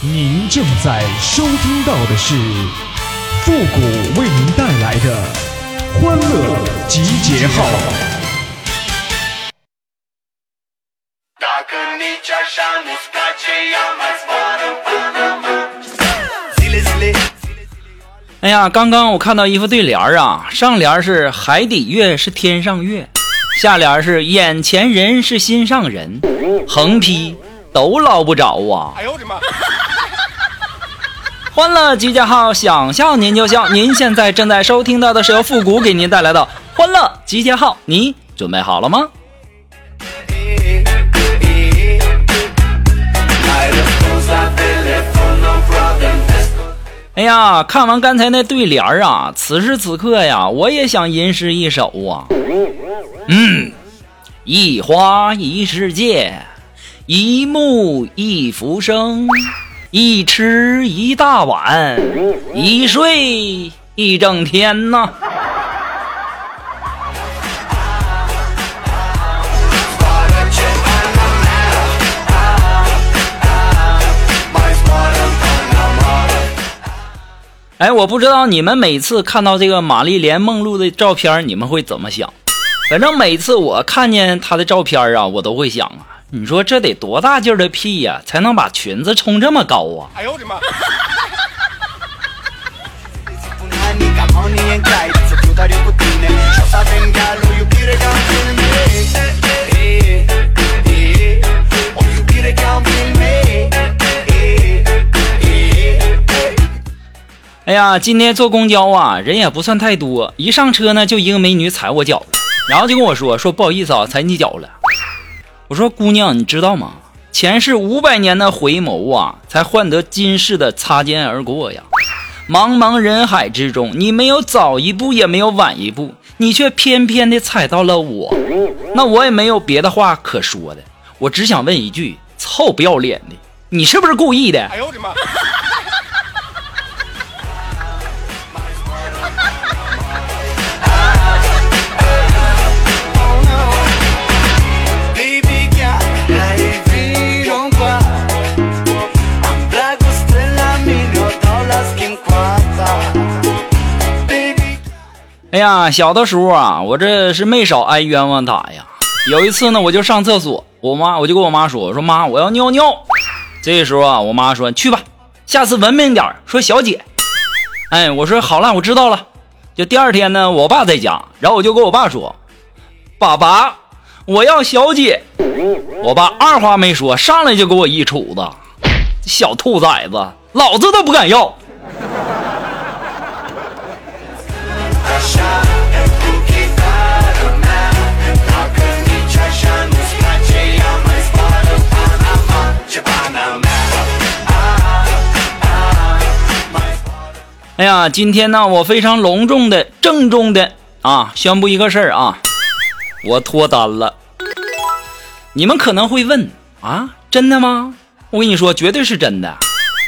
您正在收听到的是复古为您带来的欢乐集结号。哎呀，刚刚我看到一副对联儿啊，上联是海底月是天上月，下联是眼前人是心上人，横批都捞不着啊！哎呦我的妈！欢乐集结号，想笑您就笑。您现在正在收听到的是由复古给您带来的欢乐集结号，你准备好了吗？哎呀，看完刚才那对联儿啊，此时此刻呀，我也想吟诗一首啊。嗯，一花一世界，一木一浮生，一吃一大碗，一睡一整天呐。哎，我不知道你们每次看到这个玛丽莲梦露的照片，你们会怎么想？反正每次我看见她的照片啊，我都会想啊，你说这得多大劲儿的屁呀，才能把裙子冲这么高啊？哎呦我的妈！哎呀，今天坐公交啊，人也不算太多。一上车呢，就一个美女踩我脚了，然后就跟我说：“说不好意思啊，踩你脚了。”我说：“姑娘，你知道吗？前世五百年的回眸啊，才换得今世的擦肩而过呀。茫茫人海之中，你没有早一步，也没有晚一步，你却偏偏的踩到了我。那我也没有别的话可说的，我只想问一句：臭不要脸的，你是不是故意的？”哎呦我的妈！哎呀，小的时候啊，我这是没少挨冤枉打呀。有一次呢，我就上厕所，我妈我就跟我妈说：“我说妈，我要尿尿。”这时候啊，我妈说：“去吧，下次文明点说小姐。”哎，我说好了，我知道了。就第二天呢，我爸在家，然后我就跟我爸说：“爸爸，我要小姐。”我爸二话没说，上来就给我一杵子：“小兔崽子，老子都不敢要。”哎呀，今天呢，我非常隆重的、郑重的啊，宣布一个事儿啊，我脱单了。你们可能会问啊，真的吗？我跟你说，绝对是真的。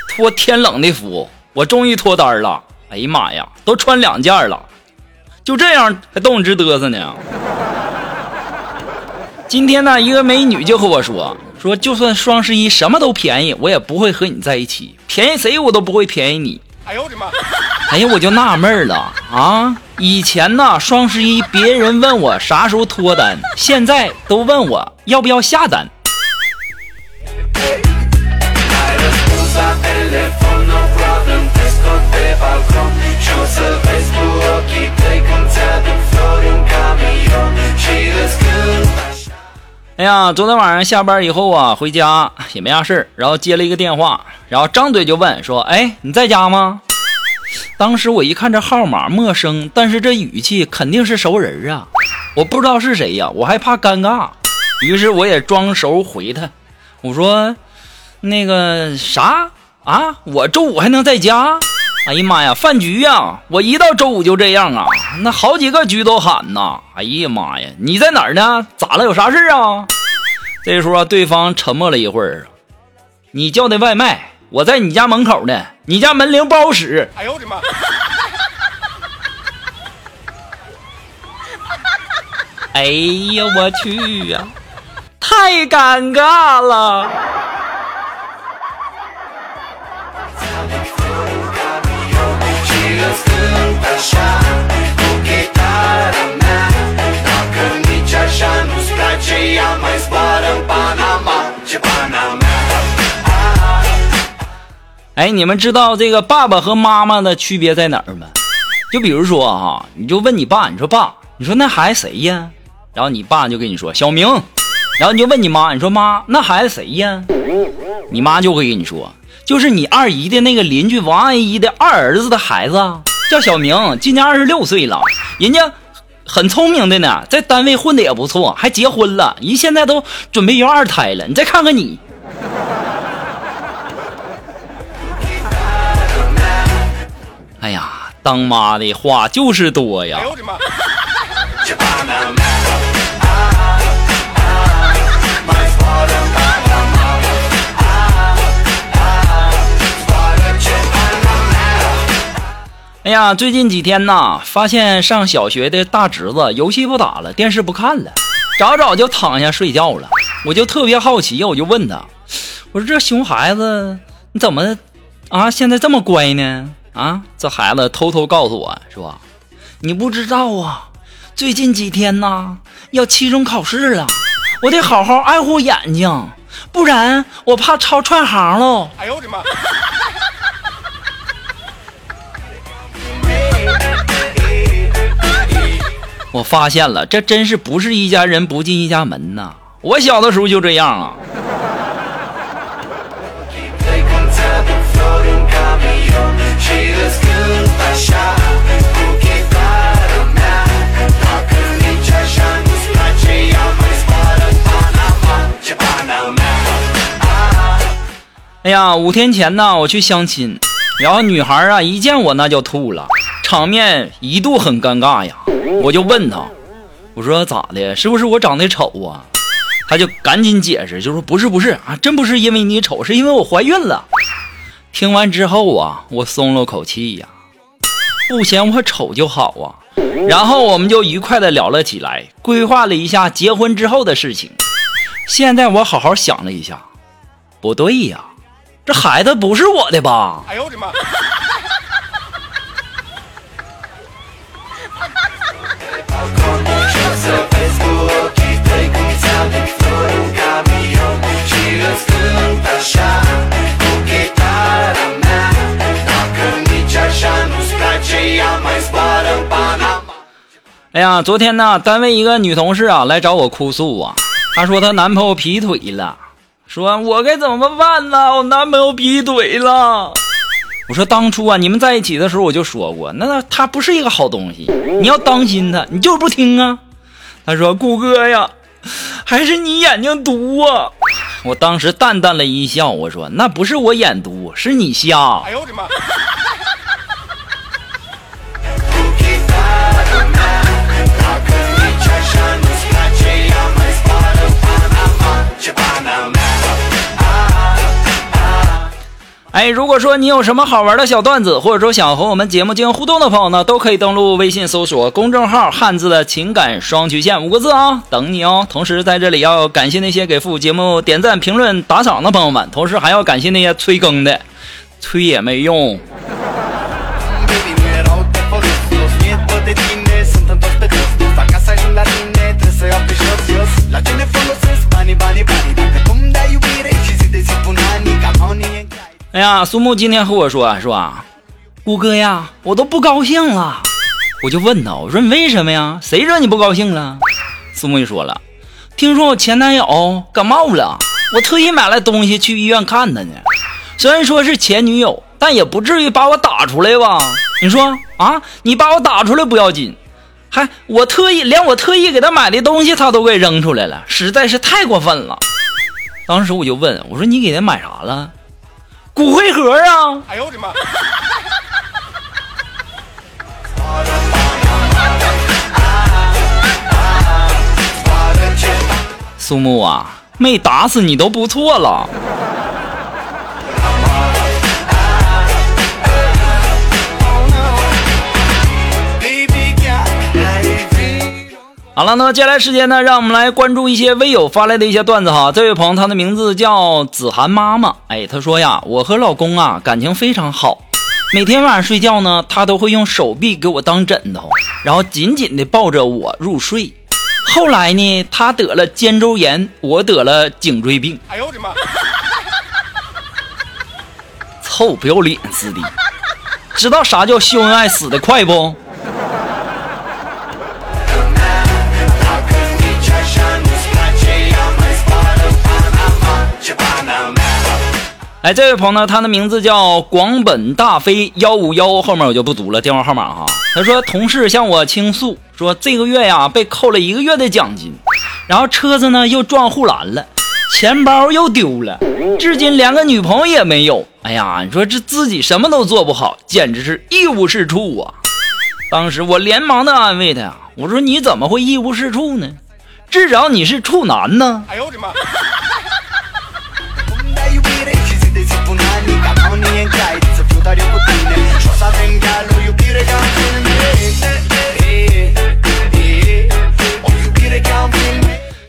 托天冷的福，我终于脱单了。哎呀妈呀，都穿两件了，就这样还动直嘚瑟呢。今天呢，一个美女就和我说，说就算双十一什么都便宜，我也不会和你在一起，便宜谁我都不会便宜你。哎呦我的妈！哎呀，我就纳闷了啊！以前呢，双十一别人问我啥时候脱单，现在都问我要不要下单。哎呀，昨天晚上下班以后啊，回家也没啥事儿，然后接了一个电话，然后张嘴就问说：“哎，你在家吗？”当时我一看这号码陌生，但是这语气肯定是熟人啊，我不知道是谁呀，我害怕尴尬，于是我也装熟回他，我说：“那个啥？啊，我周五还能在家？”哎呀妈呀，饭局呀！我一到周五就这样啊，那好几个局都喊呐。哎呀妈呀，你在哪儿呢？咋了？有啥事啊？这时候对方沉默了一会儿，你叫的外卖，我在你家门口呢，你家门铃不好使。哎呦我的妈！哎呀我去呀，太尴尬了。哎，你们知道这个爸爸和妈妈的区别在哪儿吗？就比如说啊，你就问你爸，你说爸，你说那孩子谁呀？然后你爸就跟你说小明。然后你就问你妈，你说妈，那孩子谁呀？你妈就会跟你说，就是你二姨的那个邻居王阿姨的二儿子的孩子。叫小明，今年二十六岁了，人家很聪明的呢，在单位混的也不错，还结婚了，人现在都准备要二胎了。你再看看你。哎呀，当妈的话就是多呀！哎呦我的妈！哎呀，最近几天呐，发现上小学的大侄子游戏不打了，电视不看了，早早就躺下睡觉了。我就特别好奇，我就问他，我说这熊孩子你怎么啊，现在这么乖呢？啊，这孩子偷偷告诉我说：“你不知道啊，最近几天呐要期中考试了，我得好好爱护眼睛，不然我怕抄串行喽。”哎呦我的妈！我发现了，这真是不是一家人不进一家门呐！我小的时候就这样啊。哎呀，五天前呢，我去相亲，然后女孩啊一见我那就吐了，场面一度很尴尬呀。我就问他，我说咋的？是不是我长得丑啊？他就赶紧解释，就说不是不是啊，真不是因为你丑，是因为我怀孕了。听完之后啊，我松了口气呀，不嫌我丑就好啊。然后我们就愉快的聊了起来，规划了一下结婚之后的事情。现在我好好想了一下，不对呀。这孩子不是我的吧？哎呦我的妈！哎呀，昨天呢，单位一个女同事啊来找我哭诉啊，她说她男朋友劈腿了。说我该怎么办呢？我男朋友劈腿了。我说当初啊，你们在一起的时候我就说过，那他不是一个好东西，你要当心他。你就是不听啊。他说顾哥呀，还是你眼睛毒啊。我当时淡淡的一笑，我说那不是我眼毒，是你瞎。哎呦我的妈！哎，如果说你有什么好玩的小段子，或者说想和我们节目进行互动的朋友呢，都可以登录微信搜索公众号“汉字的情感双曲线”五个字啊，等你哦。同时在这里要感谢那些给父母节目点赞、评论、打赏的朋友们，同时还要感谢那些催更的，催也没用。哎呀，苏木今天和我说，是吧？顾哥呀，我都不高兴了。我就问他，我说你为什么呀？谁惹你不高兴了？苏木就说了，听说我前男友感冒了，我特意买了东西去医院看他呢。虽然说是前女友，但也不至于把我打出来吧？你说啊，你把我打出来不要紧，还我特意连我特意给他买的东西他都给扔出来了，实在是太过分了。当时我就问我说，你给他买啥了？骨灰盒啊！哎呦我的妈！苏木啊，没打死你都不错了。好了，那么接下来时间呢，让我们来关注一些微友发来的一些段子哈。这位朋友，他的名字叫子涵妈妈。哎，他说呀，我和老公啊感情非常好，每天晚上睡觉呢，他都会用手臂给我当枕头，然后紧紧的抱着我入睡。后来呢，他得了肩周炎，我得了颈椎病。哎呦我的妈！臭不要脸似的。知道啥叫秀恩爱死的快不？哎，这位朋友，他的名字叫广本大飞幺五幺，后面我就不读了，电话号码哈。他说，同事向我倾诉说，这个月呀被扣了一个月的奖金，然后车子呢又撞护栏了，钱包又丢了，至今连个女朋友也没有。哎呀，你说这自己什么都做不好，简直是一无是处啊！当时我连忙的安慰他呀，我说你怎么会一无是处呢？至少你是处男呢。哎呦我的妈！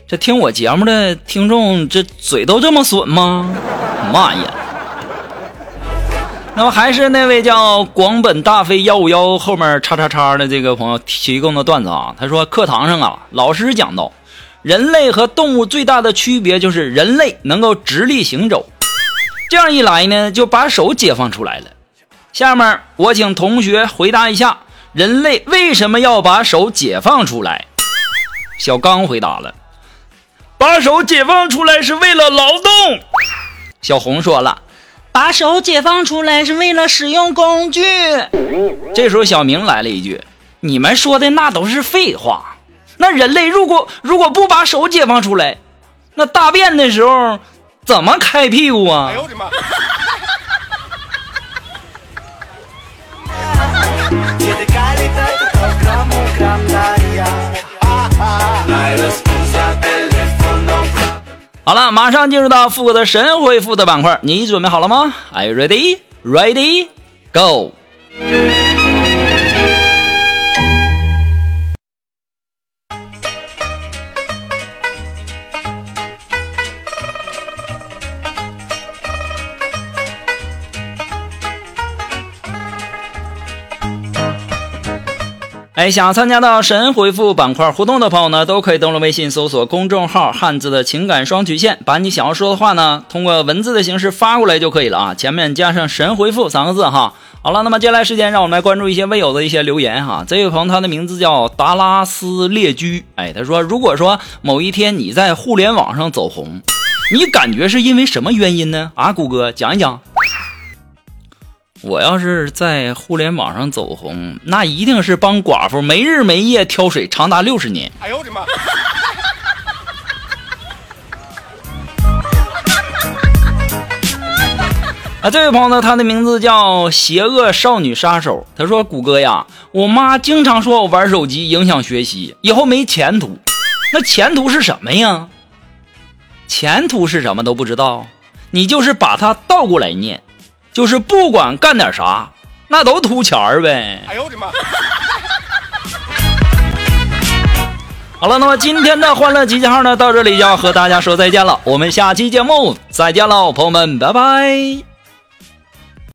这听我节目的听众，这嘴都这么损吗？妈呀！那么还是那位叫广本大飞幺五幺后面叉叉叉的这个朋友提供的段子啊，他说课堂上啊，老师讲到，人类和动物最大的区别就是人类能够直立行走，这样一来呢，就把手解放出来了。下面我请同学回答一下，人类为什么要把手解放出来？小刚回答了。把手解放出来是为了劳动。小红说了，把手解放出来是为了使用工具。这时候小明来了一句：“你们说的那都是废话。那人类如果如果不把手解放出来，那大便的时候怎么开屁股啊？”哎呦我的妈！好了，马上进入到复古的神回复的板块，你准备好了吗？Are you ready? Ready? Go! 哎，想参加到神回复板块互动的朋友呢，都可以登录微信搜索公众号“汉字的情感双曲线”，把你想要说的话呢，通过文字的形式发过来就可以了啊，前面加上“神回复”三个字哈。好了，那么接下来时间，让我们来关注一些未有的一些留言哈。这位朋友他的名字叫达拉斯列居，哎，他说，如果说某一天你在互联网上走红，你感觉是因为什么原因呢？啊，谷歌讲一讲。我要是在互联网上走红，那一定是帮寡妇没日没夜挑水，长达六十年。哎呦我的妈！啊，这位朋友呢，他的名字叫邪恶少女杀手。他说：“谷歌呀，我妈经常说我玩手机影响学习，以后没前途。那前途是什么呀？前途是什么都不知道，你就是把它倒过来念。”就是不管干点啥，那都图钱儿呗。哎呦我的妈！好了，那么今天的欢乐集结号呢，到这里就要和大家说再见了。我们下期节目再见喽，朋友们，拜拜。